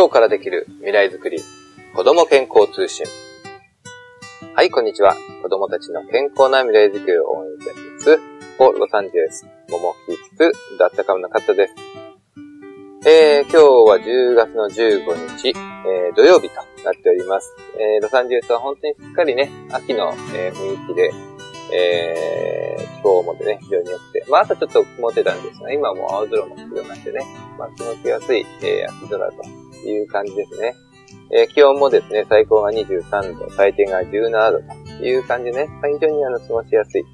今日からできる未来づくり、子供健康通信。はい、こんにちは。子供たちの健康な未来づくりを応援いたします。ポロサンゼルス、桃木つ、だったかむなかったです。えー、今日は10月の15日、えー、土曜日となっております。えー、ロサンゼルスは本当にすっかりね、秋の、えー、雰囲気で、えー、気候もでね、非常に良くて、まあ朝ちょっと曇ってたんですが、今はもう青空も広がってね、まあ過ごしやすい、えー、秋空という感じですね。えー、気温もですね、最高が23度、最低が17度という感じでね、ま、非常にあの、過ごしやすい、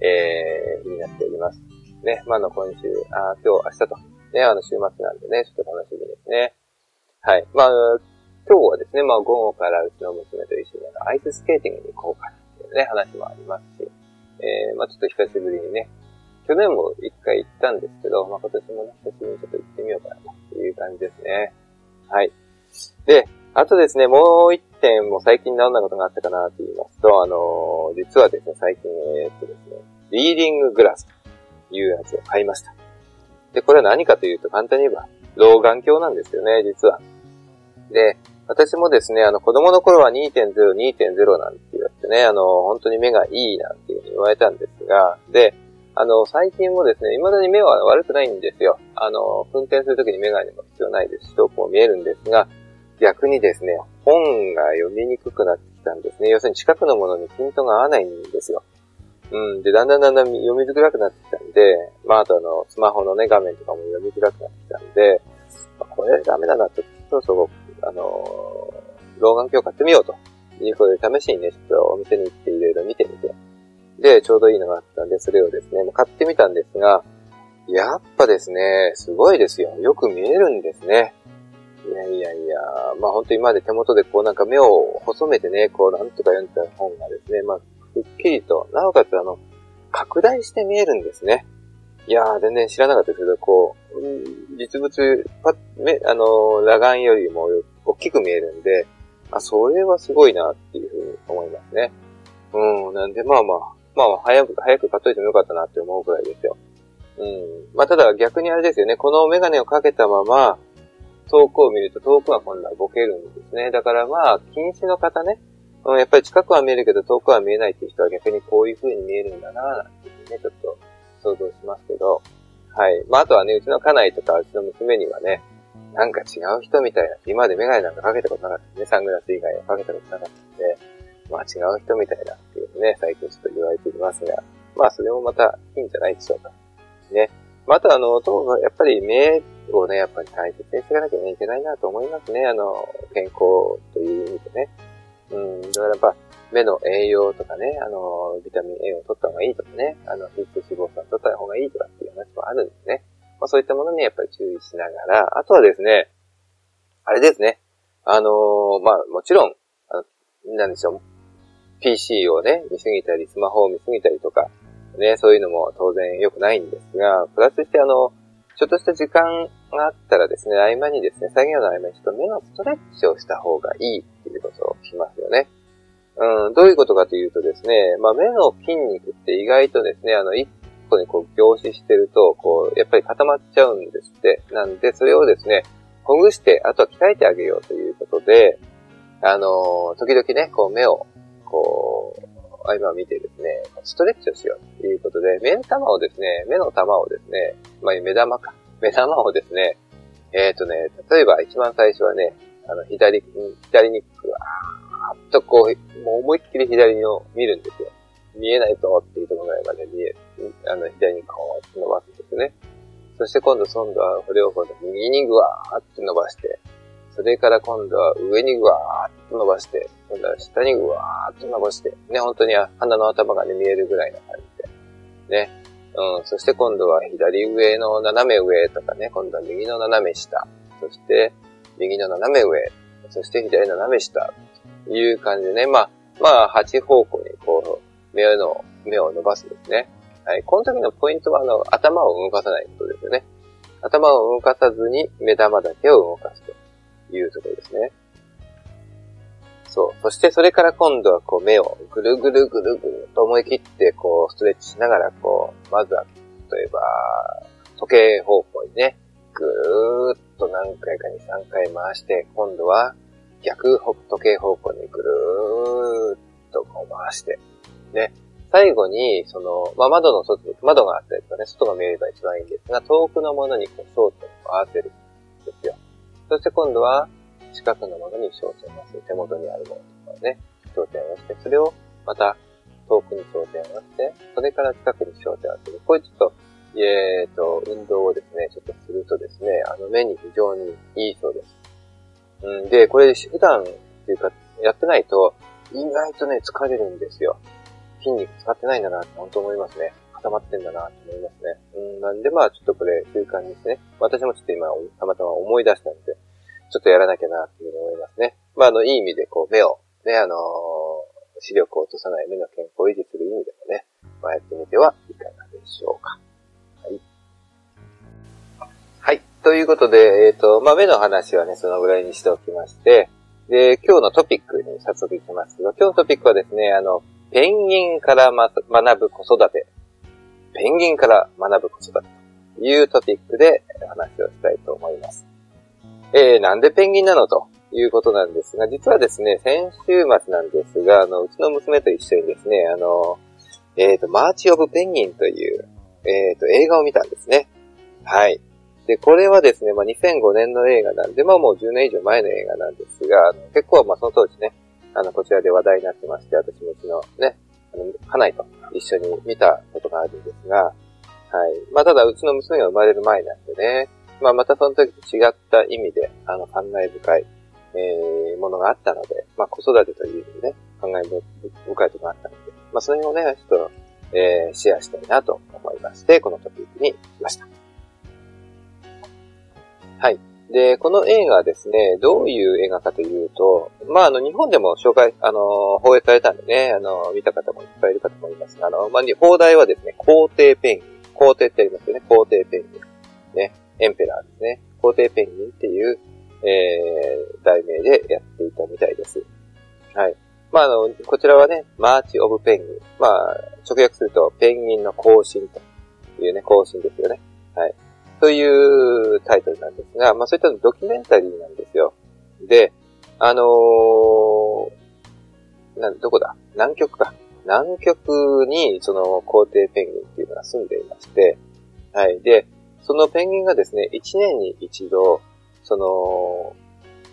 えー、になっております。ね、まあの今週、あ今日、明日と、ね、あの週末なんでね、ちょっと楽しみですね。はい。まあ、今日はですね、まあ午後からうちの娘と一緒にあの、アイススケーティングに行こうかなっていうね、話もありますし、えー、まあちょっと久しぶりにね、去年も一回行ったんですけど、まあ今年もね、久しぶりにちょっと行ってみようかなという感じですね。はい。で、あとですね、もう一点も最近どんなことがあったかなと言いますと、あのー、実はですね、最近、え、っとですね、リーディンググラスというやつを買いました。で、これは何かというと、簡単に言えば、老眼鏡なんですよね、実は。で、私もですね、あの、子供の頃は2.0、2.0なんて言われてね、あの、本当に目がいいなんていうふうに言われたんですが、で、あの、最近もですね、未だに目は悪くないんですよ。あの、運転するときにメガネも必要ないですし、遠くも見えるんですが、逆にですね、本が読みにくくなってきたんですね。要するに近くのものにピントが合わないんですよ。うん。で、だんだんだんだん読みづらくなってきたんで、まあ、あとあの、スマホのね、画面とかも読みづらくなってきたんで、まあ、これダメだなと、そろそろ、あの、老眼鏡買ってみようということで、試しにね、ちょっとお店に行っていろいろ見てみて、で、ちょうどいいのがあったんで、それをですね、もう買ってみたんですが、やっぱですね、すごいですよ。よく見えるんですね。いやいやいや、まあ本当に今まで手元でこうなんか目を細めてね、こうなんとか読んだ本がですね、まあ、くっきりと、なおかつあの、拡大して見えるんですね。いやー、全然知らなかったですけど、こう、実物、パ目、あのー、裸眼よりも大きく見えるんで、あ、それはすごいなっていうふうに思いますね。うん、なんでまあまあ、まあ、早く、早く買っといてもよかったなって思うくらいですよ。うん。まあ、ただ逆にあれですよね。このメガネをかけたまま、遠くを見ると遠くは今度はボケるんですね。だからまあ、近視の方ね、うん、やっぱり近くは見えるけど遠くは見えないっていう人は逆にこういう風に見えるんだなぁなんていうね、ちょっと想像しますけど。はい。まあ、あとはね、うちの家内とかうちの娘にはね、なんか違う人みたいな。今までメガネなんかかけたことなかったね。サングラス以外はかけたことなかったんで、まあ違う人みたいだっていうね、最近ちょっと言われていますが、まあそれもまたいいんじゃないでしょうか。ね。またあの、ともかやっぱり目をね、やっぱり大切にしていかなきゃいけないなと思いますね。あの、健康という意味でね。うん、だからやっぱ、目の栄養とかね、あの、ビタミン A を取った方がいいとかね、あの、必須脂肪酸取った方がいいとかっていう話もあるんですね。まあそういったものにやっぱり注意しながら、あとはですね、あれですね、あの、まあもちろん、あの、なんでしょう、PC をね、見すぎたり、スマホを見すぎたりとか、ね、そういうのも当然良くないんですが、プラスしてあの、ちょっとした時間があったらですね、合間にですね、作業の合間にちょっと目のストレッチをした方がいいっていうことを聞きますよね。うん、どういうことかというとですね、まあ目の筋肉って意外とですね、あの、一個にこう凝視してると、こう、やっぱり固まっちゃうんですって。なんで、それをですね、ほぐして、あとは鍛えてあげようということで、あの、時々ね、こう目をこう、合間を見てですね、ストレッチをしようということで、目玉をですね、目の玉をですね、まあ、目玉か、目玉をですね、えっ、ー、とね、例えば一番最初はね、あの、左、左にぐわーっとこう、もう思いっきり左を見るんですよ。見えないぞっていうところぐらいまで見え、あの、左にこう伸ばすんですね。そして今度、今度は、これを今度右にぐわーって伸ばして、それから今度は上にぐわーっと伸ばして、今度は下にぐわーっと伸ばして、ね、本当に鼻の頭がね、見えるぐらいな感じで。ね。うん、そして今度は左上の斜め上とかね、今度は右の斜め下、そして右の斜め上、そして左の斜め下、という感じでね、まあ、まあ、8方向にこう、目の、目を伸ばすんですね。はい。この時のポイントは、あの、頭を動かさないことですよね。頭を動かさずに目玉だけを動かすと。いうところですね。そう。そしてそれから今度はこう目をぐるぐるぐるぐると思い切ってこうストレッチしながらこう、まずは例えば時計方向にね、ぐーっと何回かに3回回して、今度は逆時計方向にぐるーっとこう回して、ね、最後に、その、まあ、窓の外、窓があったりとかね、外が見えれば一番いいんですが、遠くのものにこう焦点を合わせるんですよ。そして今度は、近くのものに焦点を合わせる。手元にあるものとかね、焦点を合わせて、それをまた遠くに焦点を合わせて、それから近くに焦点を合わせる。こういうちょっと、えーと、運動をですね、ちょっとするとですね、あの目に非常にいいそうです。うん、で、これ普段っていうか、やってないと、意外とね、疲れるんですよ。筋肉使ってないんだなって本当思いますね。固まってんだなって思いますね。うん、なんでまあちょっとこれ習慣にしてね、私もちょっと今たまたま思い出したんで、ちょっとやらなきゃなっていうふうに思いますね。まああの、いい意味でこう目を、ね、あのー、視力を落とさない目の健康を維持する意味でもね、まあやってみてはいかがでしょうか。はい。はい。ということで、えっ、ー、と、まあ目の話はね、そのぐらいにしておきまして、で、今日のトピックに早速いきますけど、今日のトピックはですね、あの、ペンギンから学ぶ子育て。ペンギンから学ぶ子育てというトピックで話をしたいと思います。えー、なんでペンギンなのということなんですが、実はですね、先週末なんですが、あの、うちの娘と一緒にですね、あの、えっ、ー、と、マーチオブペンギンという、えっ、ー、と、映画を見たんですね。はい。で、これはですね、まあ、2005年の映画なんで、まあもう10年以上前の映画なんですが、結構まあその当時ね、あの、こちらで話題になってまして、私もうちのね、あの、家内と一緒に見たことがあるんですが、はい。まあ、ただ、うちの娘が生まれる前なんでね、まあ、またその時と違った意味で、あの、感慨深い、えー、ものがあったので、まあ、子育てという意味でね、感慨深いところがあったので、まあ、その辺をね、ちょっと、えー、シェアしたいなと思いまして、このトピックに来ました。はい。で、この映画はですね、どういう映画かというと、まあ、あの、日本でも紹介、あの、放映されたんでね、あの、見た方もいっぱいいるかと思いますが、あの、まあ、放題はですね、皇帝ペンギン。皇帝ってありますよね、皇帝ペンギン。ね、エンペラーですね。皇帝ペンギンっていう、えー、題名でやっていたみたいです。はい。まあ、あの、こちらはね、マーチオブペンギン。まあ、直訳すると、ペンギンの行進というね、行進ですよね。はい。というタイトルなんですが、まあそういったドキュメンタリーなんですよ。で、あのー、な、どこだ？南極か。南極にその皇帝ペンギンっていうのが住んでいまして、はい。で、そのペンギンがですね、一年に一度、その、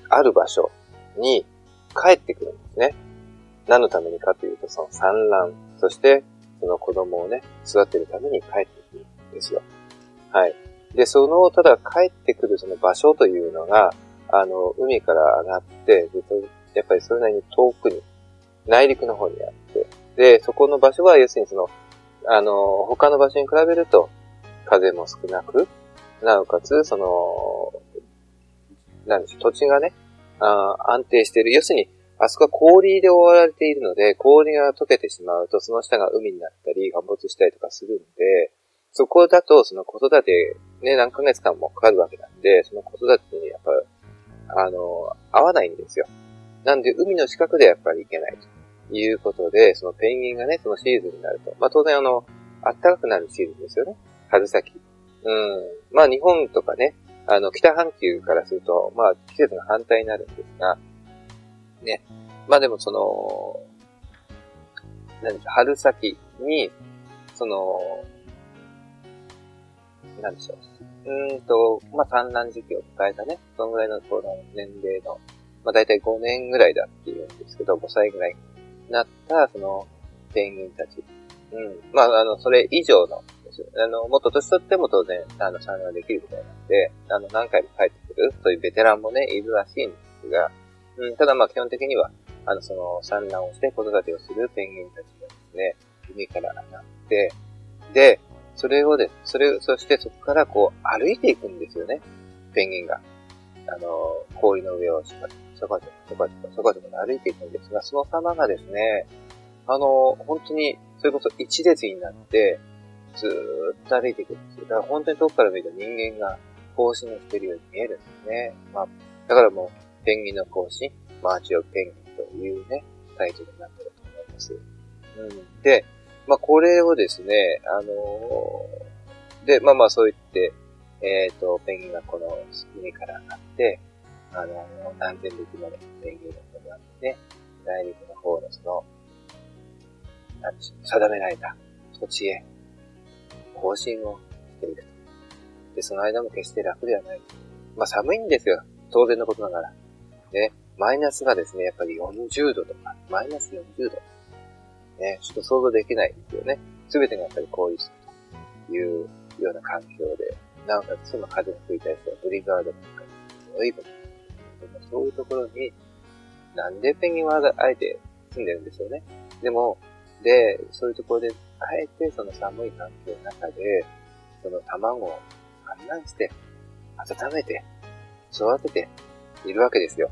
ある場所に帰ってくるんですね。何のためにかというと、その産卵、そしてその子供をね、育てるために帰ってくるんですよ。はい。で、その、ただ帰ってくるその場所というのが、あの、海から上がって、でやっぱりそれなりに遠くに、内陸の方にあって、で、そこの場所は、要するにその、あの、他の場所に比べると、風も少なく、なおかつ、その、なんでしょう、土地がね、あ安定している。要するに、あそこは氷で覆われているので、氷が溶けてしまうと、その下が海になったり、陥没したりとかするんで、そこだと、その子育て、ね、何ヶ月間もかかるわけなんで、その子育てにやっぱ、あの、合わないんですよ。なんで、海の近くでやっぱり行けないということで、そのペンギンがね、そのシーズンになると。まあ当然あの、暖かくなるシーズンですよね。春先。うん。まあ日本とかね、あの、北半球からすると、まあ季節が反対になるんですが、ね。まあでもその、何でしょう、春先に、その、なんでしょう。うんと、まあ、産卵時期を迎えたね、そのぐらいのこの年齢の、まあ、だいたい5年ぐらいだっていうんですけど、5歳ぐらいになった、その、ペンギンたち。うん。まあ、あの、それ以上の、あの、もっと年取っても当然、あの、産卵できるみたいなんで、あの、何回も帰ってくる、そういうベテランもね、いるらしいんですが、うん、ただまあ、基本的には、あの、その、産卵をして子育てをするペンギンたちがですね、海から上がって、で、それをで、それ、そしてそこからこう歩いていくんですよね。ペンギンが。あの、氷の上をちょこちょこちょこちょこちょこちょこ歩いていくんですが、その様がですね、あの、本当に、それこそ一列になって、ずーっと歩いていくんですよ。だから本当に遠くから見ると人間が更新をしてるように見えるんですね。まあ、だからもう、ペンギンの更新、マーチオペンギンというね、タイトルになってると思います。うん。で、まあ、これをですね、あのー、で、まあまあそう言って、えっ、ー、と、ペンギンがこの海から上がって、あの、何千匹ものペンギンがこうやって、内陸の方のその、なんでしょう、定められた土地へ、更新をしていると。で、その間も決して楽ではない。まあ寒いんですよ。当然のことながら。ね、マイナスがですね、やっぱり40度とか、マイナス40度。ね、ちょっと想像できないですよね。すべてがやっぱりこういうというような環境で、なおかつその風が吹いたりするブリザードとか、そういうこと。そういうところに、なんでペンギンはあえて住んでるんですよね。でも、で、そういうところで、あえてその寒い環境の中で、その卵を産卵して、温めて、育てているわけですよ。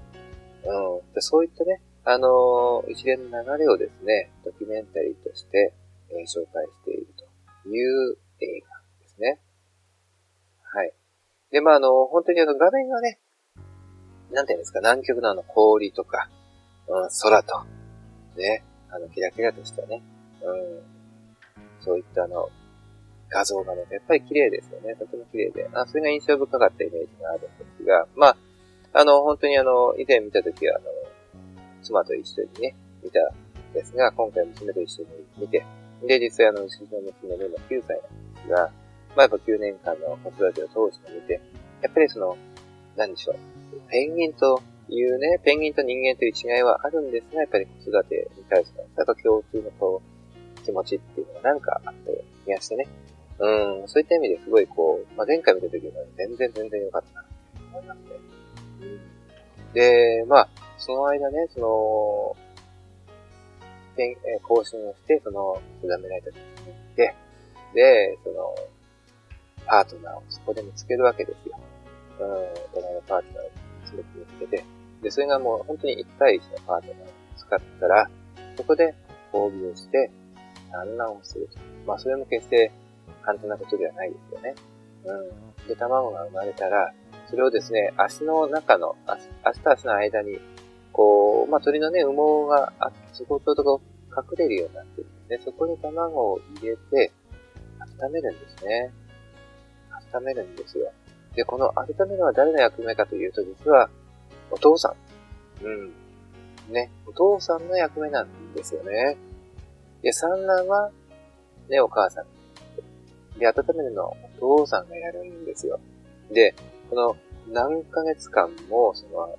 うん。でそういったね、あのー、一連の流れをですね、ドキュメンタリーとして、えー、紹介しているという映画ですね。はい。で、まあ、あの、本当にあの、画面がね、なんていうんですか、南極のあの氷とか、うん、空と、ね、あの、キラキラとしたね、うん、そういったあの、画像がね、やっぱり綺麗ですよね。とても綺麗で。あ、それが印象深かったイメージがあるんですが、まあ、あの、本当にあの、以前見たときは、あの、妻と一緒にね、見たんですが、今回娘と一緒に見て、で、実際あの、うちの娘で今9歳なんですが、まあ、やっぱ9年間の子育てを通して見て、やっぱりその、何でしょう、ペンギンというね、ペンギンと人間という違いはあるんですが、やっぱり子育てに対しての、なんか共通のこう、気持ちっていうのがなんかあったような気がしてね。うん、そういった意味ですごいこう、まあ、前回見た時は全然全然良かったなって思いますね。で、まあ、その間ね、その、え更新をして、その、定められた時に行って、で、その、パートナーをそこで見つけるわけですよ。うん、お互いのパートナーをすごく見つけて、で、それがもう本当に1対1のパートナーを使ったら、そこで交尾をして、産卵をすると。まあ、それも決して簡単なことではないですよね。うん。で、卵が生まれたら、それをですね、足の中の、足と足の間に、こう、まあ、鳥のね、羽毛があ、そこをちょうど隠れるようになってるんですね。そこに卵を入れて、温めるんですね。温めるんですよ。で、この温めるのは誰の役目かというと、実は、お父さん。うん。ね、お父さんの役目なんですよね。で、産卵は、ね、お母さん。で、温めるのはお父さんがやるんですよ。で、この何ヶ月間も、その、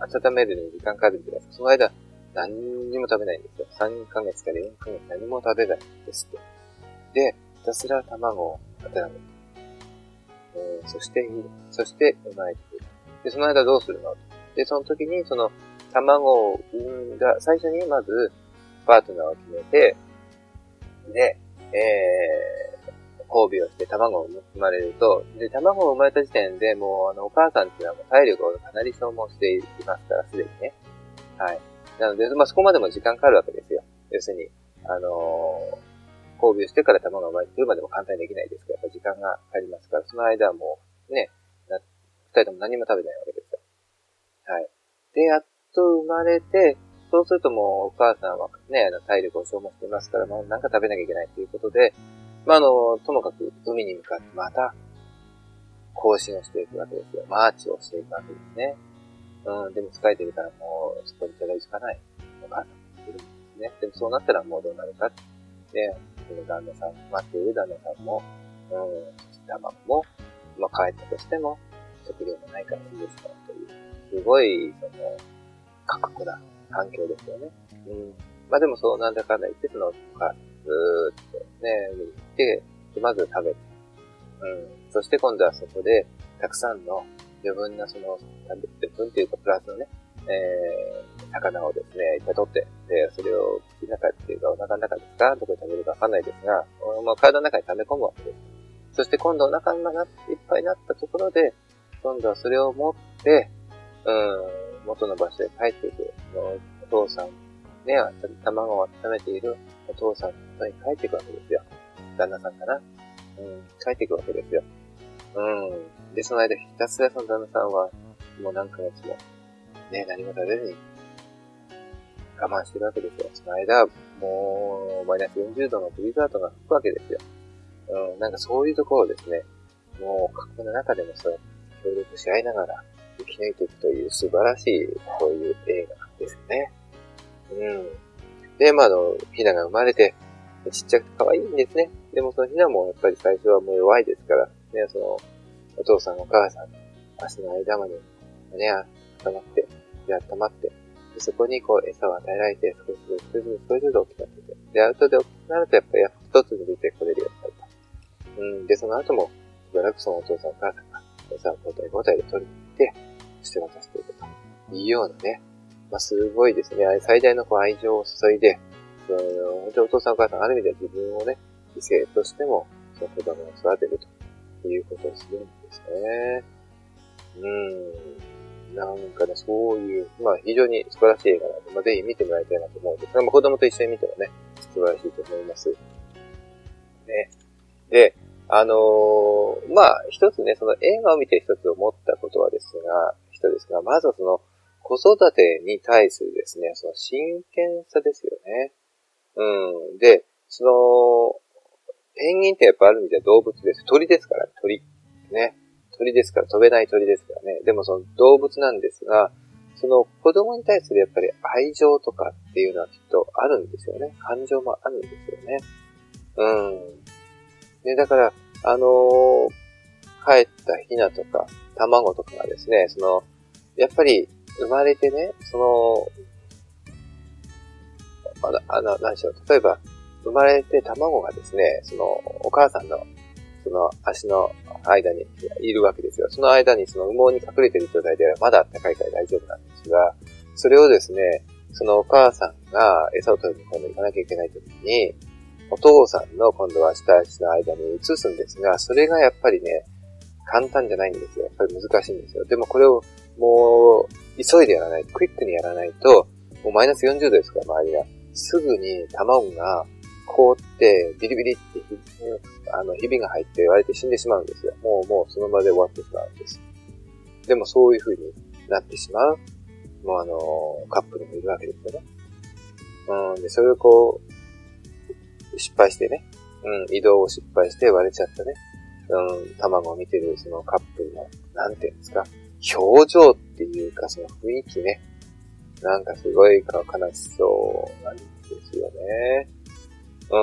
温めるのに時間かかるんですかその間、何にも食べないんですよ。3ヶ月から4ヶ月何も食べないんですって。で、ひたすら卵を温める。えー、そして、そして生まれてくる。で、その間どうするの？で、その時に、その、卵を産んだ、最初にまず、パートナーを決めて、で、えー、交尾をして卵を生まれると、で、卵を生まれた時点でもう、あの、お母さんっていうのはもう体力をかなり消耗していますから、すでにね。はい。なので、まあ、そこまでも時間かかるわけですよ。要するに、あのー交尾してから卵が生まれてくるまでも簡単にできないですから、やっぱ時間がかかりますから、その間はもう、ね、二人とも何も食べないわけですよ。はい。で、やっと生まれて、そうするともうお母さんはね、あの体力を消耗していますから、もうなんか食べなきゃいけないということで、まあ、あの、ともかく海に向かってまた、更新をしていくわけですよ。マーチをしていくわけですね。うん、でも疲れてるからもうそこに手がつかない。お母さんもいるんですね。でもそうなったらもうどうなるかで、その旦那さん、待っている旦那さんも、うん、そして卵も、まあ帰ったとしても、食料もないからいいですからという、すごい、その、過酷な環境ですよね。うん。まあでもそうなんだかんだ言って、その、かずーっとね、海に行って、で、まず食べて、うん。そして今度はそこで、たくさんの余分なその、余分っていうかプラスのね、えー、魚をですね、いっぱい取って、で、それを口の中っていうかお腹の中ですか？どこで食べるかわかんないですが、まあ、体の中に溜め込むわけです。そして今度お腹の中いっぱいになったところで、今度はそれを持って、うん、元の場所へ帰っていく。お父さん、ね、卵を温めているお父さんのに帰っていくわけですよ。旦那さんかな。うん、帰っていくわけですよ。うん。で、その間ひたすらその旦那さんは、もう何ヶ月もね、何も食べずに我慢してるわけですよ。その間、もう、マイナス40度のブリザードが吹くわけですよ。うん、なんかそういうところをですね。もう、過去の中でもそう、協力し合いながら生き抜いていくという素晴らしい、そういう映画ですよね。うん。で、まあ、あの、ひなが生まれて、ちっちゃくて可愛いんですね。でもそのひなもやっぱり最初はもう弱いですから、ね、その、お父さんお母さんの足の間まで、ね、固まって、で、温まって、でそこにこう餌を与えられて、少しずつ、少しずつ、少しずつ大きくなってて、で、後で大きくなるとやっぱり一つに出てこれるようになると。うん、で、その後も、しばらくそのお父さんお母さんが餌を交代交代で取りにて、そして渡していくというようなね、まあ、すごいですね。最大のこう愛情を注いで、その、本当にお父さんお母さん、ある意味では自分をね、犠牲としても、その子供を育てるということをするんですね。うん。なんかね、そういう、まあ非常に素晴らしい映画なので、まあぜひ見てもらいたいなと思うんですが、まあ子供と一緒に見てもね、素晴らしいと思います。ね。で、あのー、まあ一つね、その映画を見て一つ思ったことはですが、人ですが、まずはその、子育てに対するですね、その真剣さですよね。うん。で、その、ペンギンってやっぱある意味では動物です。鳥ですから、鳥。ね。鳥ですから、飛べない鳥ですからね。でもその動物なんですが、その子供に対するやっぱり愛情とかっていうのはきっとあるんですよね。感情もあるんですよね。うん。ね、だから、あのー、帰ったヒナとか卵とかがですね、その、やっぱり生まれてね、その、あの、あの、何しろ、例えば、生まれて卵がですね、その、お母さんの、その足の間にいるわけですよ。その間にその羽毛に隠れている状態ではまだ暖かいから大丈夫なんですが、それをですね、そのお母さんが餌を取りに今度行かなきゃいけないときに、お父さんの今度は下足の間に移すんですが、それがやっぱりね、簡単じゃないんですよ。やっぱり難しいんですよ。でもこれをもう、急いでやらないと、クイックにやらないと、もうマイナス40度ですから、周りが。すぐに卵が凍って、ビリビリってあの、ひびが入って割れて死んでしまうんですよ。もう、もうその場で終わってしまうんです。でもそういう風になってしまう、もうあの、カップルもいるわけですよね。うん、で、それをこう、失敗してね、うん、移動を失敗して割れちゃったね、うん、卵を見てるそのカップルの、なんていうんですか、表情っていうかその雰囲気ね、なんかすごい悲しそうなんですよね。う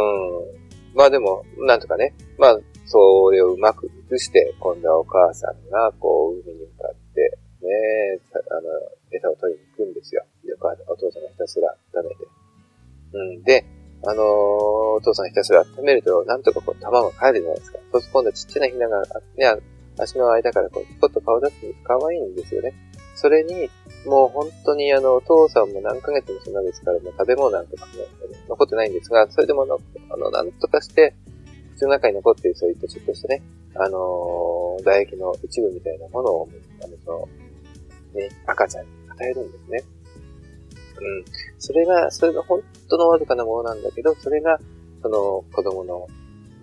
ん。まあでも、なんとかね、まあ、それをうまく移して、今度はお母さんが、こう、海に向かって、ね、あの、餌を取りに行くんですよ。で、お父さんがひたすら温めて。うん。で、あのー、お父さんひたすら温めると、なんとかこう、卵が帰るじゃないですか。そうすると今度はちっちゃなひなが、ね、足の間からこう、ちょっと顔出すんです。可愛いんですよね。それに、もう本当にあの、お父さんも何ヶ月もそんなですから、もう食べ物なんとかも残ってないんですが、それでもの、あの、なんとかして、口の中に残っているそういったちょっとしたね、あのー、唾液の一部みたいなものを、あの、その、ね、赤ちゃんに与えるんですね。うん。それが、それが本当のわずかなものなんだけど、それが、その子供の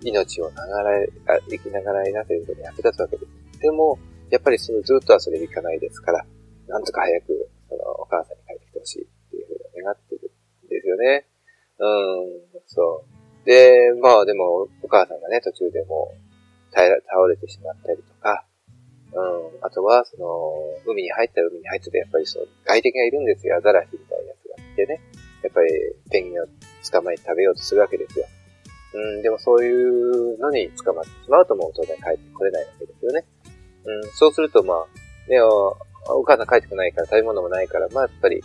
命をながら、生きながらえなということに役立つわけです。でも、やっぱりそのずっとはそれでいかないですから、なんとか早く、その、お母さんに帰ってきてほしいっていうふうに願ってるんですよね。うん、そう。で、まあでも、お母さんがね、途中でもう、倒れてしまったりとか、うん、あとは、その、海に入ったら海に入ってて、やっぱりその、外敵がいるんですよ。アザラシみたいなやつがいてね。やっぱり、ペンギンを捕まえて食べようとするわけですよ。うん、でもそういうのに捕まってしまうともう当然帰ってこれないわけですよね。うん、そうするとまあ、ね、お母さん帰ってこないから食べ物もないから、まあやっぱり、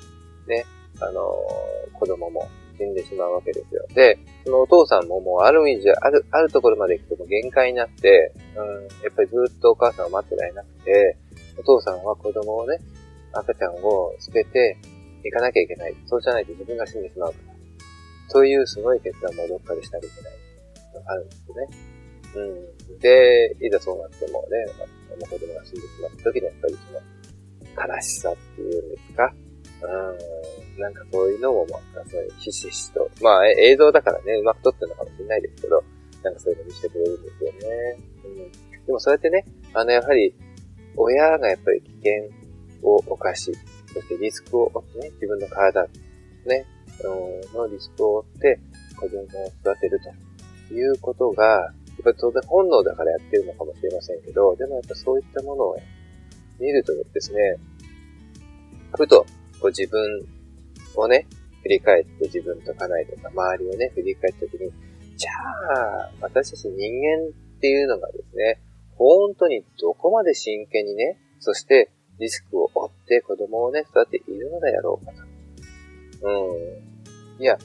ね、あのー、子供も死んでしまうわけですよ。で、そのお父さんももうある意味じゃ、ある、あるところまで行くともう限界になって、うん、やっぱりずっとお母さんを待ってられなくて、お父さんは子供をね、赤ちゃんを捨てて行かなきゃいけない。そうじゃないと自分が死んでしまうから。そういうすごい決断もどっかでしなきゃいけないあるんですよね。うん。で、いざそうなってもね、まあ、子供が死んでしまった時にやっぱりその、悲しさっていうんですか。うん。なんかそういうのも、まあ、そういうひしひしと。まあ、映像だからね、うまく撮ってるのかもしれないですけど、なんかそういうの見せてくれるんですよね。うん。でもそうやってね、あの、やはり、親がやっぱり危険を犯し、そしてリスクを負ってね、自分の体、ね、のリスクを負って子供を育てるということが、やっぱり当然本能だからやってるのかもしれませんけど、でもやっぱそういったものを見るとですね、ふとこう自分をね、振り返って自分と家内とか周りをね、振り返ったときに、じゃあ、私たち人間っていうのがですね、本当にどこまで真剣にね、そしてリスクを負って子供をね、育てているのだやろうかと。うん。いや、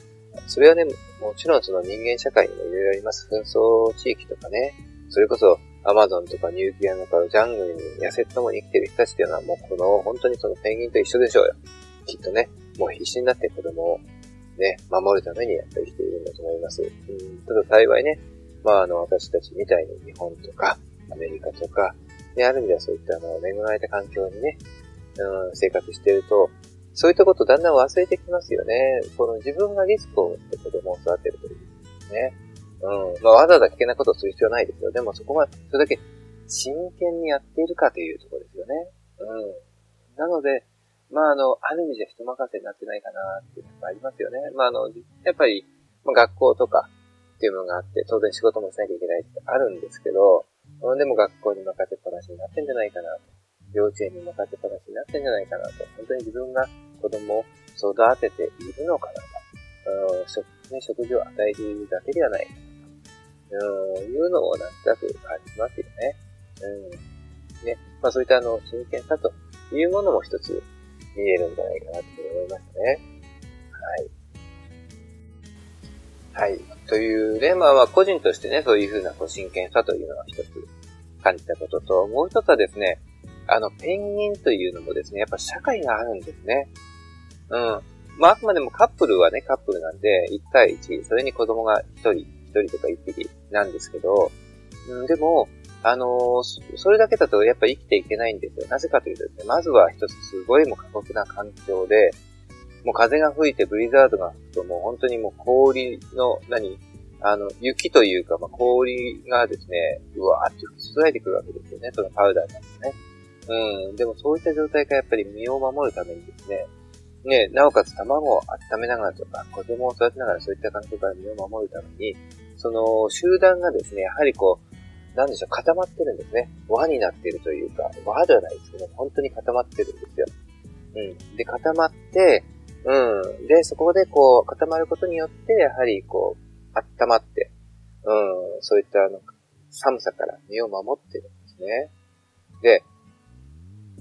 それはね、もちろんその人間社会にもいろいろあります。紛争地域とかね、それこそアマゾンとかニューギアのかジャングルに痩せともに生きてる人たちっていうのはもうこの本当にそのペンギンと一緒でしょうよ。きっとね、もう必死になって子供をね、守るためにやっぱり生きているんだと思います。うん、ただ幸いね、まああの私たちみたいに日本とかアメリカとか、ね、ある意味ではそういったあの恵まれた環境にね、うん、生活してると、そういったことだんだん忘れてきますよね。この自分がリスクを持って子供を育てるというね。うん。まあ、わざわざ危険なことをする必要はないですよ。でもそこは、それだけ真剣にやっているかというところですよね。うん。なので、まあ、あの、ある意味じゃ人任せになってないかなっていうのがありますよね。まあ、あの、やっぱり、ま、学校とかっていうのがあって、当然仕事もしなきゃいけないってあるんですけど、でも学校に任せっぱなしになってんじゃないかなと。幼稚園に任せっぱなしになってんじゃないかなと。本当に自分が子供を育てているのかなと。食ね、食事を与えているだけではないかなと。いうのをなんとなく感じますよね。うん。ね。まあそういったあの、真剣さというものも一つ見えるんじゃないかなと思いましたね。はい。はい。というね、まあまあ個人としてね、そういうふうなこう真剣さというのは一つ感じたことと、もう一つはですね、あの、ペンギンというのもですね、やっぱ社会があるんですね。うん。まあ、あくまでもカップルはね、カップルなんで、1対1、それに子供が1人、1人とか1匹なんですけど、うん、でも、あのー、それだけだとやっぱ生きていけないんですよ。なぜかというとですね、まずは一つすごいもう過酷な環境で、もう風が吹いてブリザードが吹くともう本当にもう氷の、何あの、雪というか、まあ、氷がですね、うわーって吹き注いでくるわけですよね。そのパウダーなんですね。うん。でもそういった状態からやっぱり身を守るためにですね、ね、なおかつ卵を温めながらとか、子供を育てながらそういった環境から身を守るために、その集団がですね、やはりこう、なんでしょう、固まってるんですね。輪になってるというか、輪ではないですけど、本当に固まってるんですよ。うん。で、固まって、うん。で、そこでこう、固まることによって、やはりこう、温まって、うん、そういったあの、寒さから身を守ってるんですね。で、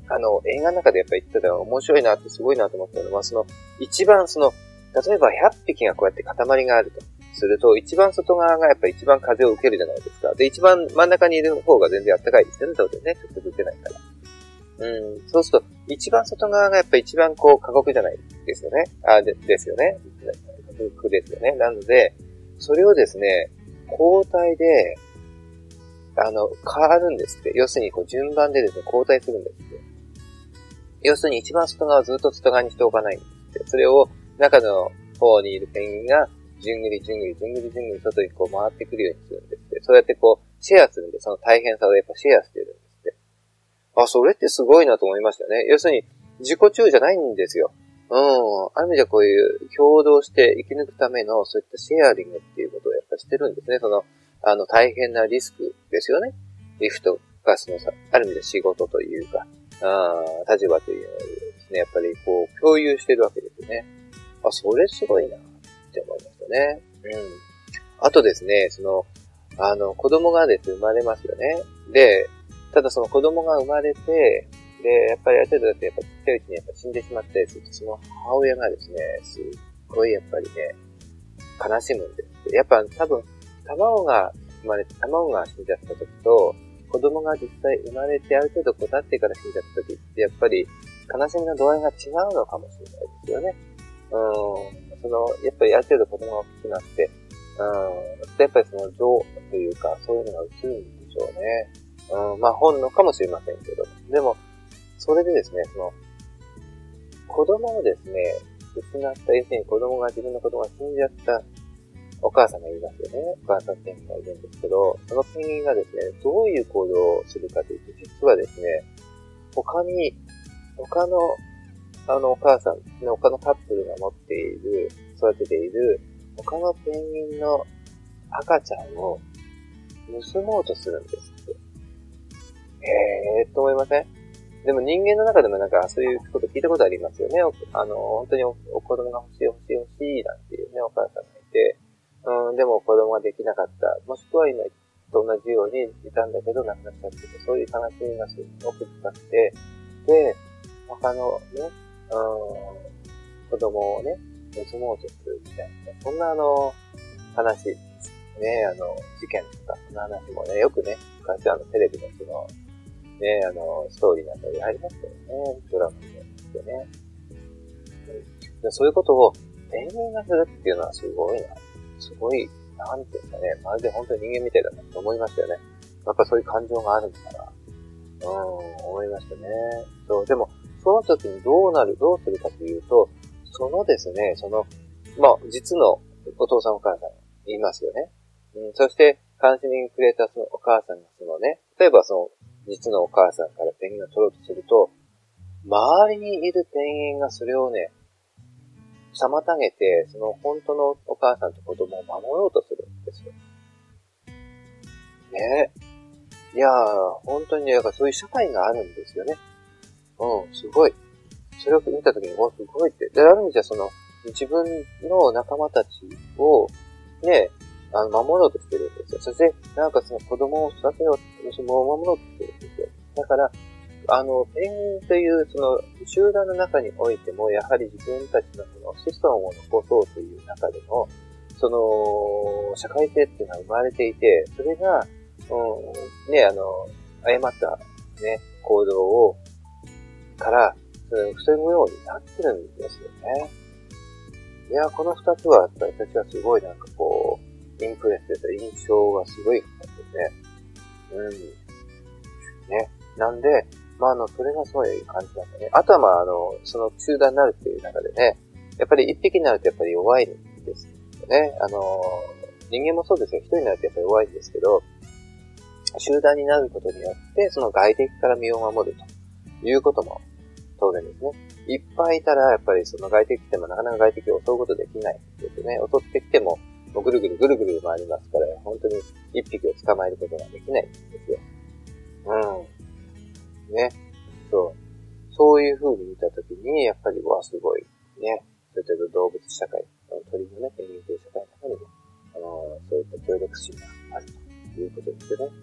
あの、映画の中でやっぱ言ってたの面白いなってすごいなと思ったのは、その、一番その、例えば100匹がこうやって塊があると。すると、一番外側がやっぱり一番風を受けるじゃないですか。で、一番真ん中にいる方が全然暖かいですよね、当然ね。直接受けないから。うん、そうすると、一番外側がやっぱ一番こう過酷じゃないですよね。あ、で、ですよね。過酷ですよね。なので、それをですね、交代で、あの、変わるんですって。要するに、こう、順番でですね、交代するんですって。要するに一番外側をずっと外側にしておかないんですって。それを中の方にいるペンギンが、じゅんぐりじゅんぐりじゅんぐりじゅんぐり外にこう回ってくるようにするんですって。そうやってこう、シェアするんで、その大変さをやっぱシェアしてるん。あ、それってすごいなと思いましたね。要するに、自己中じゃないんですよ。うん。ある意味ではこういう共同して生き抜くためのそういったシェアリングっていうことをやっぱしてるんですね。その、あの、大変なリスクですよね。リフトガスのさ、ある意味で仕事というか、あ立場というのをですね、やっぱりこう、共有してるわけですよね。あ、それすごいなって思いましたね。うん。あとですね、その、あの、子供がです、生まれますよね。で、ただその子供が生まれて、で、やっぱりある程度だってやっぱちっちゃいうちにやっぱ死んでしまったりすると、その母親がですね、すっごいやっぱりね、悲しむんです。やっぱ多分、卵が生まれて、卵が死んじゃった時と、子供が実際生まれてある程度こう経ってから死んじゃった時って、やっぱり悲しみの度合いが違うのかもしれないですよね。うん。その、やっぱりある程度子供が大きくなって、うん。やっぱりその情というか、そういうのが映るんでしょうね。うん。まあ本能かもしれませんけど。でも、それでですね、その、子供をですね、失った、要するに子供が、自分の子供が死んじゃったお母さんがいますよね。お母さんペンギンがいるんですけど、そのペンギンがですね、どういう行動をするかというと、実はですね、他に、他の、あのお母さん、他のカップルが持っている、育てている、他のペンギンの赤ちゃんを盗もうとするんですって。へえーと思いません？でも人間の中でもなんかそういうこと聞いたことありますよね。あの、本当におお子供が欲しい欲しい欲しいなんていうね、お母さんがいて、うん、でも子供ができなかった。もしくは今と同じようにいたんだけど亡くなっちゃってそういう悲しみがすごく深くて、で、他のね、うん、子供をね、盗もうとするみたいな、そんなあの、話、ね、あの、事件とか、そんな話もね、よくね、昔あの、テレビのその、ね、あの、ストーリーなんかでありましたよね。ドラマでね。うん、そういうことを、ペンギンがするっていうのはすごいな。すごい、なんていうんですかね。まるで本当に人間みたいだなと思いましたよね。やっぱそういう感情があるんだから。うん、思いましたね。そう、でも、その時にどうなる、どうするかというと、そのですね、その、まあ、実のお父さんお母さんいますよね。うん、そして、悲しみにくれたそのお母さんがそのね、例えばその、実のお母さんからペンギンを取ろうとすると、周りにいるペンギンがそれをね、妨げて、その本当のお母さんと子供を守ろうとするんですよ。ねいやー、本当にね、やっぱそういう社会があるんですよね。うん、すごい。それを見たときに、お、すごいって。で、ある意味じゃその、自分の仲間たちを、ね、あの、守ろうとしてるんですよ。そして、なんかその子供を育てよう、その守ろうとしてるんですよ。だから、あの、ペンギンというその集団の中においても、やはり自分たちのその子孫を残そうという中での、その、社会性っていうのは生まれていて、それが、うん、ね、あの、誤ったね、行動を、から、防ぐようになってるんですよね。いや、この二つは、私はすごいなんかこう、インプレスというか印象がすごい深くて、うん。ね。なんで、まあ、あの、それがすごい感じなんだね。あとは、まあ、あの、その集団になるっていう中でね、やっぱり一匹になるとやっぱり弱いんですよね。あの、人間もそうですよ。一人になるとやっぱり弱いんですけど、集団になることによって、その外敵から身を守るということも当然ですね。いっぱいいたら、やっぱりその外敵来てもなかなか外敵を襲うことできないですよね。襲ってきても、もうぐるぐるぐるぐる回りますから、本当に一匹を捕まえることができないんですよ。うん。ね。そう。そういう風に見たときに、やっぱり、わ、すごい、ね。そういった動物社会、鳥のね、ペンギンという社会の中にも、あの、そういった協力心があるということですよね。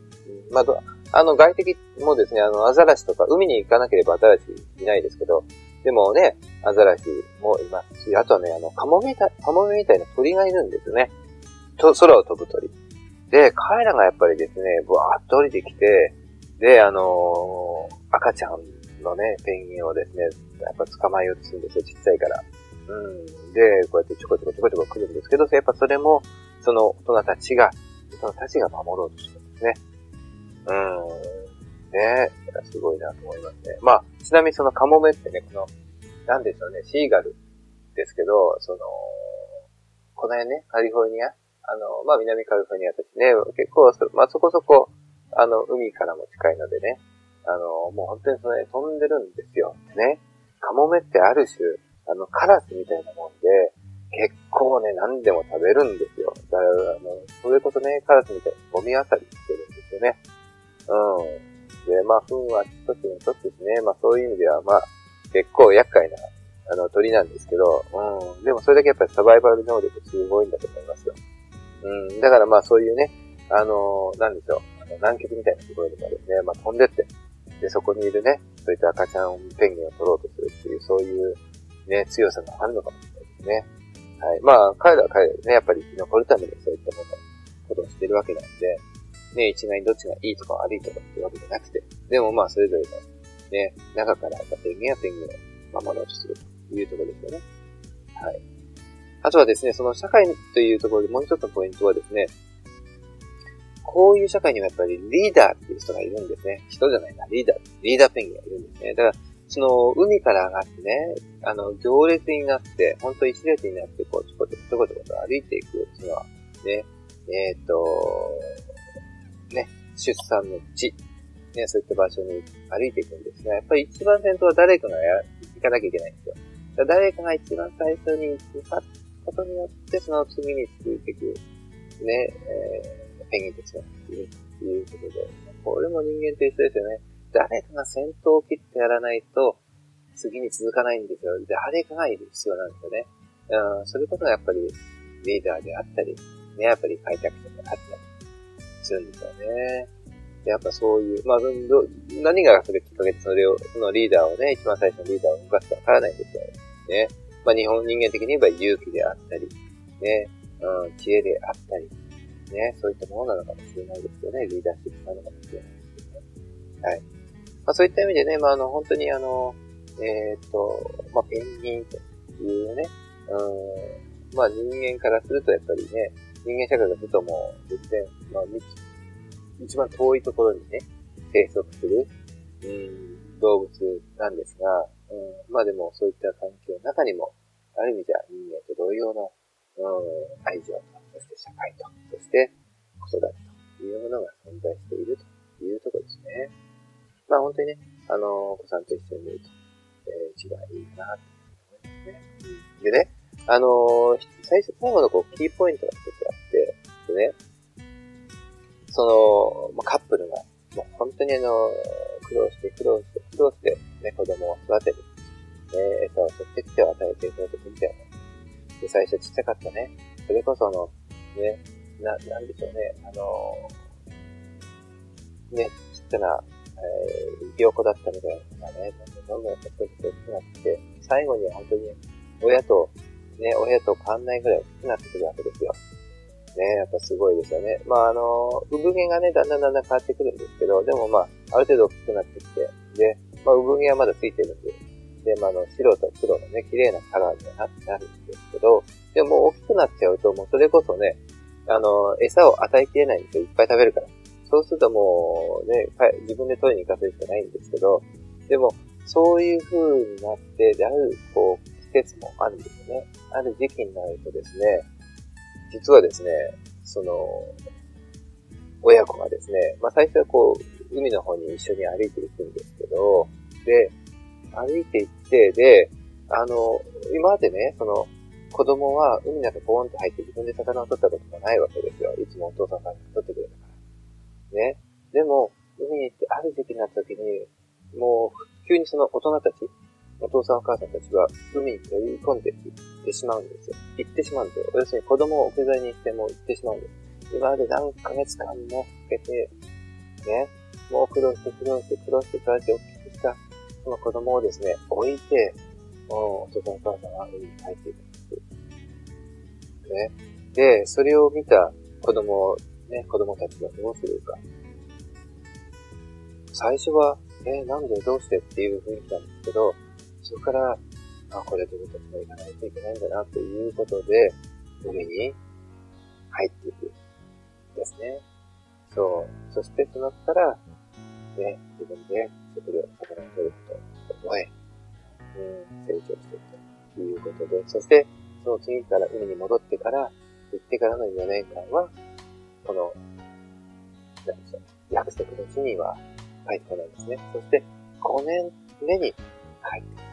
うん、まあ、あの、外敵もですね、あの、アザラシとか、海に行かなければアザラシいないですけど、でもね、アザラシもいますし、あとはね、あの、カモメみたい、カモメみたいな鳥がいるんですよね。と、空を飛ぶ鳥。で、彼らがやっぱりですね、ぶわーっと降りてきて、で、あのー、赤ちゃんのね、ペンギンをですね、やっぱ捕まえようとするんですよ、ちっちゃいから。うん。で、こうやってちょこちょこちょこちょこ来るんですけど、やっぱそれも、その大人たちが、大人たちが守ろうとしてるんですね。うん。ねすごいなと思いますね。まあ、ちなみにそのカモメってね、この、なんでしょうね、シーガルですけど、その、この辺ね、カリフォルニア、あの、まあ、南カリフォニアとしてね、結構、まあ、そこそこ、あの、海からも近いのでね、あの、もう本当にその、ね、飛んでるんですよ。ね。カモメってある種、あの、カラスみたいなもんで、結構ね、何でも食べるんですよ。だから、あの、それこそね、カラスみたいにゴミあたりしてるんですよね。うん。で、まあ、糞は一つ一つですね。まあ、そういう意味では、まあ、結構厄介な、あの、鳥なんですけど、うん。でもそれだけやっぱりサバイバル能力すごいんだと思いますよ。うん。だからまあ、そういうね、あの、なんでしょう。あの南極みたいなところにもですね、まあ、飛んでって、で、そこにいるね、そういった赤ちゃんペンギンを取ろうとするっていう、そういうね、強さがあるのかもしれないですね。はい。まあ、彼らは彼らでね、やっぱり生き残るためにそういったもの、ことをしてるわけなんで、ね、一概にどっちがいいとか悪いとかっていうわけじゃなくて、でもまあ、それぞれの、ね、中からやっぱペンギンやペンギンを守ろうとするというところですよね。はい。あとはですね、その社会というところでもう一つのポイントはですね、こういう社会にはやっぱりリーダーっていう人がいるんですね。人じゃないな、リーダー、リーダーペンギンがいるんですね。だから、その、海から上がってね、あの、行列になって、本当一列になって、こう、ちょこちょこちょこちょこ歩いていくっていうのは、ね、えっ、ー、と、ね、出産の地、ね、そういった場所に歩いていくんですが、やっぱり一番先頭は誰かがや行かなきゃいけないんですよ。誰かが一番最初に行くことによって、その次に続いていく、ね、えーペンギンたちがいるということで、これも人間と一緒ですよね。誰かが先頭を切ってやらないと、次に続かないんですよ。誰かがいる必要なんですよね。うん、それこそがやっぱりリーダーであったり、ね、やっぱり開拓者であったりするんですよね。やっぱそういう、まあ、何がそれきっかけでそれを、そのリーダーをね、一番最初のリーダーを動かすかわからないんですよね。まあ、日本人間的に言えば勇気であったり、ね、うん、知恵であったり、ね、そういったものなのかもしれないですよね。リーダーシップなのかもしれないですよね。はい。まあ、そういった意味でね、まあ、あの、本当にあの、えっ、と、まあ、ペンギンというね、うん、まあ、人間からするとやっぱりね、人間社会がずっともう、全然、まあ、一番遠いところにね、生息する、うん、動物なんですが、うん、まあでもそういった環境の中にも、ある意味では人間と同様の、うん、愛情と、そして社会と、そして子育てというものが存在しているというところですね。まあ本当にね、あの、お子さんと一緒にいると、えー、一番いいかなと思いますね。でね、あのー、最初、最後のこう、キーポイントが一つあって、でね、その、まあ、カップルが、もう本当にあの、苦労して苦労して苦労して、ね、子供を育てる。ね、餌を取ってきて与えて育ててみたいな。で、最初ちっちゃかったね。それこそあの、ね、な、なんでしょうね、あの、ね、ちっちゃな、えー、ひよこだったみたいなのがね、どんどんどんどん大きくなって、最後には本当に親と、ね、親と変わんないぐらい大きくなってくるわけですよ。ね、やっぱすごいですよね。まあ、あの、産毛がね、だんだんだんだん変わってくるんですけど、でもまあ、ある程度大きくなってきて、で、まあ、産毛はまだついてるんで、で、まあ、あの、白と黒のね、綺麗なカラーになってあるんですけど、でも大きくなっちゃうと、もうそれこそね、あの、餌を与えきれないんですよ。いっぱい食べるから。そうするともう、ね、自分で取りに行かせるしかないんですけど、でも、そういう風になって、で、ある、こう、季節もあるんですよね。ある時期になるとですね、実はですね、その、親子がですね、まあ最初はこう、海の方に一緒に歩いていくんですけど、で、歩いていって、で、あの、今までね、その、子供は海の中ポーンと入って自分で魚を取ったことがないわけですよ。いつもお父さんが取ってくれたから。ね。でも、海に行ってある時期になった時に、もう、急にその大人たち、お父さんお母さんたちは海に飛び込んでいってしまうんですよ。行ってしまうんですよ。要するに子供を置き去りにしても行ってしまうんです。今まで何ヶ月間もかけて、ね、もう苦労して苦労して苦労して育て大きくした、その子供をですね、置いて、お父さんお母さんは海に帰っていくんです。ね。で、それを見た子供を、ね、子供たちはどうするか。最初は、え、なんでどうしてっていう雰囲気なんですけど、そこから、あ、これで僕たちも行かないといけないんだな、ということで、海に入っていく。ですね。そう。そしてそのから、ね、自分で食料、魚を取ることを覚え、うん、成長していくということで、そして、その次から海に戻ってから、行ってからの4年間は、この、何でしょう、約束の地には帰ってこないんですね。そして、5年目に帰ってくる。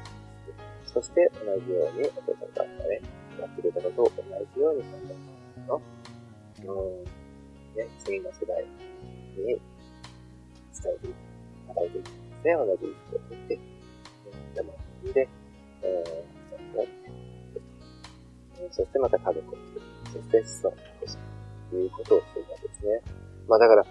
そして同じようにお父さんがね、やってくれたことを同じように今度の、うん、ね、次の世代に伝えていく、与えていくんですね。同じ意識をとって、でも、で、えー、そしてまた家族を作る。そして子孫を残すということをしていたんですね。まあだから、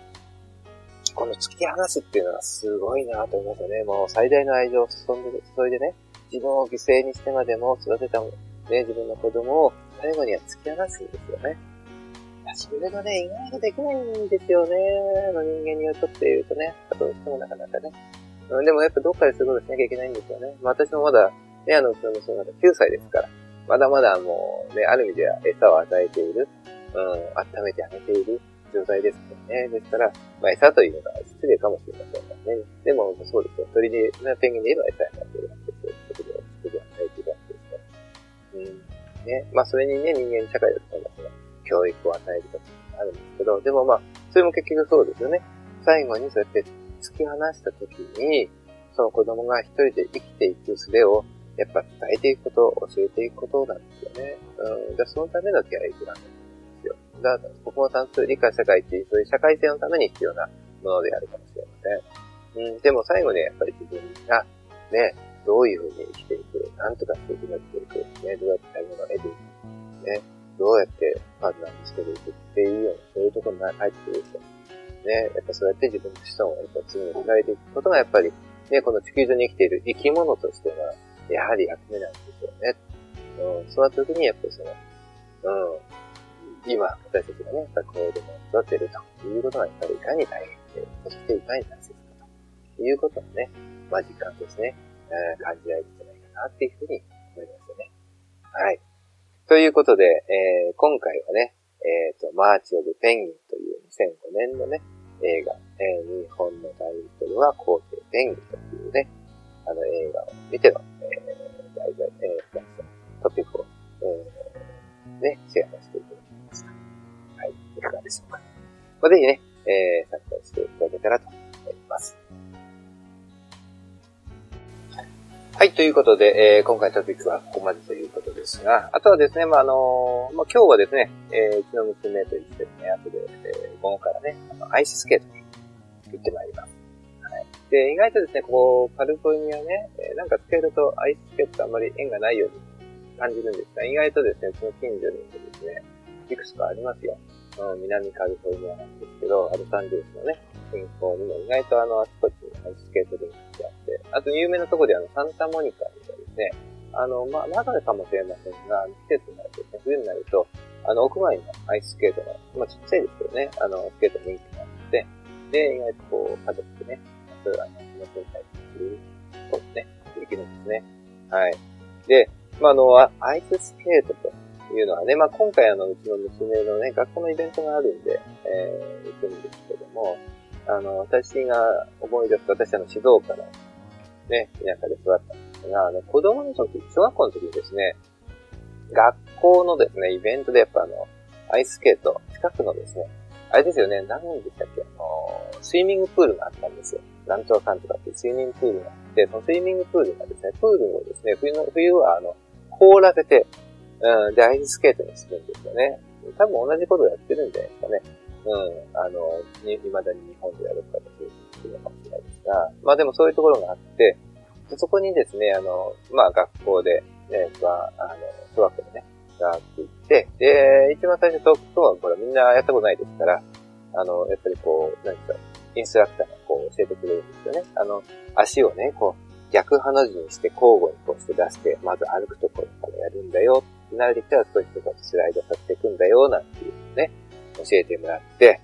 この突き放すっていうのはすごいなと思いますよね。もう最大の愛情を注いでね、自分を犠牲にしてまでも育てた、ね、自分の子供を最後には突き放すんですよね。それがね、意外とできないんですよね。あの人間にとって言うとね。どうしてもなかなかね。うん、でもやっぱどっかでそういうことしなきゃいけないんですよね。まあ私もまだ、ね、あの、うちの娘まだ9歳ですから。まだまだもう、ね、ある意味では餌を与えている。うん、温めてあげている状態ですね。ですから、まあ餌というのが失礼かもしれませんがね。でもそうですよ。鳥で、ペンギンで言えば餌になっているわけですよ。ね。まあ、それにね、人間社会だったら、その、教育を与えるとかあるんですけど、でもまあ、それも結局そうですよね。最後にそうやって突き放した時に、その子供が一人で生きていく術を、やっぱ伝えていくこと、教えていくことなんですよね。うん。でそのための教育なんですよ。だ国語算数、理科、社会っていう、そういう社会性のために必要なものであるかもしれません。うん、でも最後ね、やっぱり自分が、ね、どういうふうに生きていく、なんとかして生き抜いていく、ね、どうやって買い物を得ていく、ね、どうやってパートナーにしていくっていうような、そういうところに入ってくると、ね、やっぱそうやって自分の子孫をやっぱ常に磨いていくことがやっぱり、ね、この地球上に生きている生き物としては、やはり役目なんですよね。うん、その時にやっぱりその、うん、今、私たちがね、やっぱ子供を育てるということが、やっぱりいかに大変で、そしていかに大切かということをね、まあ実感としてね、え、感じられるんじゃないかなっていうふうに思いますよね。はい。ということで、えー、今回はね、えっ、ー、と、マーチオブペンギンという2005年のね、映画、えー、日本のタイトルは皇帝ペンギンというね、あの映画を見ての、えー、題材、えー、トピックを、えー、ね、シェアさせていただきました。はい、いかがでしょうか。ぜひね、えー、参加していただけたらと思います。はい、ということで、えー、今回のトピックはここまでということですが、あとはですね、まあ、あのー、まあ、今日はですね、えー、うちの娘と一緒にね、後で、えー、午後からね、あの、アイススケートに行ってまいります。はい。で、意外とですね、ここ、カルフォルニアね、えー、なんかスケートとアイススケートあんまり縁がないように感じるんですが、意外とですね、うちの近所にですね、いくつかありますよ。うん、南カリフォルニアなんですけど、アルサンゼルスのね、近郊にも意外とあの、あちこちアイススケートリンクってあって、あと有名なとこであの、サンタモニカにはですね、あの、まあ、まだかもしれませんが、季節になるとですね、冬になると、あの、屋外のアイススケートの、まあ、ちっちゃいですけどね、あの、スケートリンクがあって、で、意外とこう、家族でね、それをあの、楽しんだりすることね、できるんですね。はい。で、まあ、あの、アイススケートというのはね、まあ、今回あの、うちの娘のね、学校のイベントがあるんで、えー、行くんですけども、あの、私が思い出すと、私あの、静岡のね、田舎で育ったんですが、あの、子供の時、小学校の時にですね、学校のですね、イベントでやっぱあの、アイススケート、近くのですね、あれですよね、何でしたっけあの、スイミングプールがあったんですよ。なんとかかんとかっていうスイミングプールがあって、そのスイミングプールがですね、プールをですね、冬の、冬はあの、凍らせて、うん、で、アイススケートにするんですよね。多分同じことをやってるんじゃないですかね。うん、あの、未だに日本でやる形でするのかもしれないですが、まあでもそういうところがあって、そこにですね、あの、まあ学校で、ね、まあ、あの、小学校でね、があって言って、で、一番最初、と、とはこれみんなやったことないですから、あの、やっぱりこう、何ですか、インストラクターがこう教えてくれるんですよね。あの、足をね、こう、逆ハの字にして交互にこうして出して、まず歩くところからやるんだよ。慣れてきたら少しずつスライドさせていくんだよ、なんていうね、教えてもらって、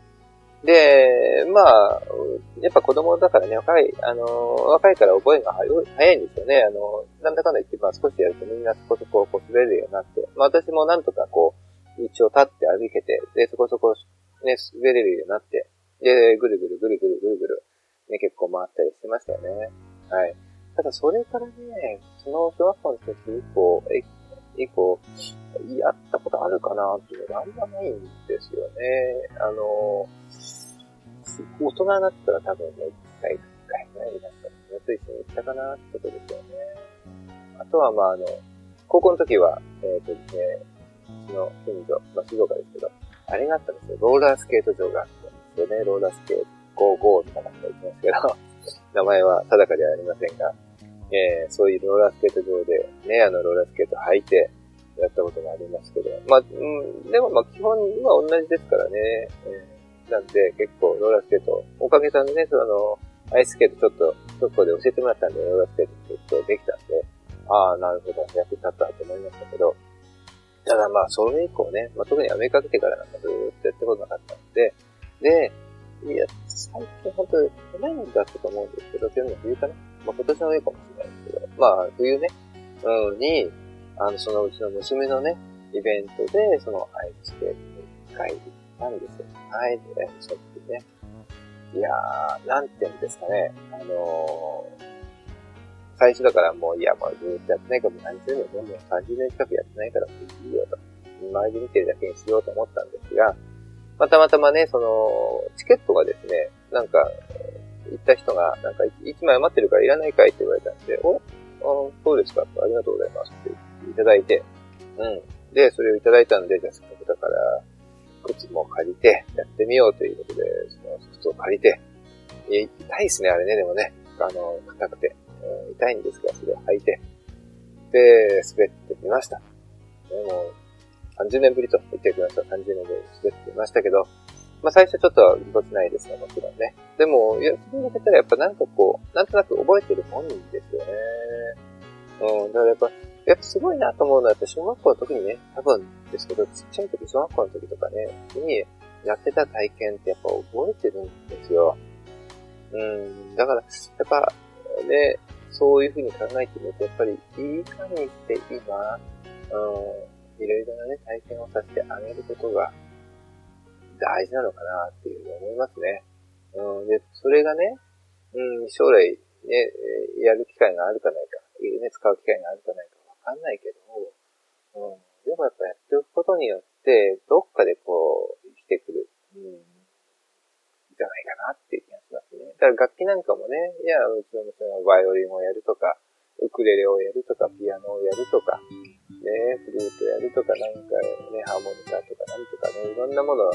で、まあ、やっぱ子供だからね、若い、あの、若いから覚えが早いんですよね。あの、なんだかんだ言って、まあ少しやるとみんなそこそここう滑れるようになって、まあ私もなんとかこう、道を立って歩けて、で、そこそこね、滑れるようになって、で、ぐるぐるぐるぐるぐるぐる、ね、結構回ったりしてましたよね。はい。ただそれからね、その小学校の時以降、以降、やったことあるかなっていうのがあんまないんですよね。あの、大人になったら多分ね、一回、一回ぐらいなんか、つい一緒に行ったかなってことですよね。あとは、まあ、あの、高校の時は、えっ、ー、とですね、うちの近所、まあ、静岡ですけど、あれがあったんですよ。ローラースケート場があったんですよね。ローラースケート55とかなんか言ってますけど、名前は定かではありませんが、えー、そういうローラースケート場で、ね、あの、ローラースケート履いて、やったことがありますけど、まあ、うん、でもまあ、基本は同じですからね、えー、なんで、結構、ローラースケート、おかげさんでね、その、アイススケートちょっと、そこで教えてもらったんで、ローラースケート結構できたんで、ああ、なるほど、役に立ったと思いましたけど、ただまあ、それ以降ね、まあ、特にアメリカ来てからなんかずーっとやったことなかったんで、で、いや、最近本当去年だったと思うんですけど、去年の冬かな。まあ今年の上かもしれないですけど、まあ冬ね、うん、に、あの、そのうちの娘のね、イベントで、そのアイスケートに一回行ったんですよ。はい、で、そってね。いやー、なんて言うんですかね、あのー、最初だからもう、いや、もうずっとやってないからもう何十年ももう30年近くやってないからもういいよと。周り見てるだけにしようと思ったんですが、まあ、たまたまね、その、チケットがですね、なんか、行った人が、なんか、1枚余ってるからいらないかいって言われたんで、おあそうですか？ありがとうございますって言っていただいて、うん。で、それをいただいたんで、じゃあせっかくだから、靴も借りて、やってみようということで、その靴を借りて、え痛いですね、あれね、でもね。あの、硬くて、うん、痛いんですが、それを履いて、で、滑ってみました。でも、30年ぶりと言ってください。30年ぶり滑ってみましたけど、まあ最初ちょっとぎこちないですが、もちろんね。でも、いや、それだけたらやっぱなんかこう、なんとなく覚えてるもんですよね。うん、だからやっぱ、やっぱすごいなと思うのは、やっぱ小学校の時にね、多分ですけど、ちっちゃい時、小学校の時とかね、にやってた体験ってやっぱ覚えてるんですよ。うん、だから、やっぱ、ね、そういうふうに考えてみると、やっぱり、いい加減して今、うん、いろいろなね、体験をさせてあげることが大事なのかなっていうふうに思いますね。うん、で、それがね、うん、将来ね、やる機会があるかないか、ね、使う機会があるかないかわかんないけど、うん、でもやっぱやっておくことによって、どっかでこう、生きてくる、うん、じゃないかなっていう気がしますね。だから楽器なんかもね、いや、うちの娘はバイオリンをやるとか、ウクレレをやるとか、ピアノをやるとか、ね、フルートやるとか、なんかね、ハーモニカとかなんとかね、いろんなものを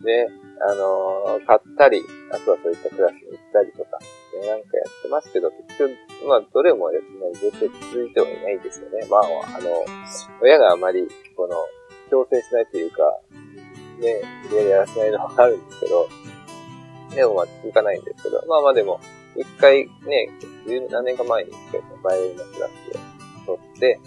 ね、あのー、買ったり、あとはそういったクラスに行ったりとか、ね、なんかやってますけど、結局、まあ、どれもやってない、ずっと続いてはいないですよね。まあ、あの、親があまり、この、強制しないというか、ね、無理やらせないのはあるんですけど、でもまあ続かないんですけど、まあまあでも、一回ね、十何年か前に一回バイオリンのクラスを取って、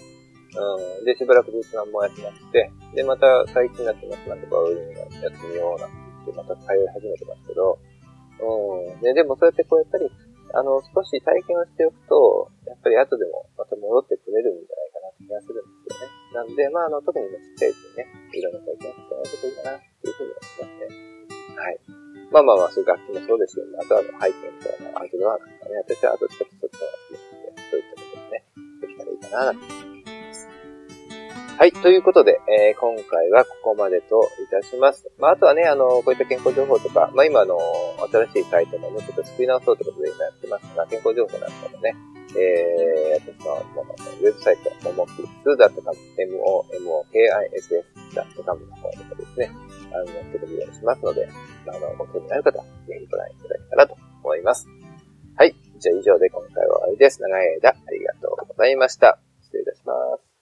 うん、で、しばらくずっと何もやってなくて、で、また最近になってますなんてバイオリンやってみようなんて、また通い始めてますけど、うん、で、でもそうやってこうやっぱり、あの、少し体験をしておくと、やっぱり後でもまた戻ってくれるんじゃないかなって気がするんですよね。なんで、まあ、あの、特にね、ちっちゃいうちにね、いろんな体験をしてもらうといいかなっていうふうに思いますね。はい。まあまあまあ、そういう楽器もそうですよね。あとはあの背景みたいなアウトドアなんかね、私はあとちょっとそっちの方が好きなので、そういったこともね、できたらいいかな、なんて。はい。ということで、えー、今回はここまでといたします。まあ、あとはね、あの、こういった健康情報とか、まあ今、あの、新しいサイトもね、ちょっと作り直そうということで今やってますが、健康情報なんかもね、えー、私ののウェブサイト、ももきす .com、m-o-m-o-k-i-s-s.com の方でもですね、あの、載ってるようにしますので、あの、ご興味のある方は、ぜひご覧いただけたらと思います。はい。じゃあ以上で今回は終わりです。長い間ありがとうございました。失礼いたします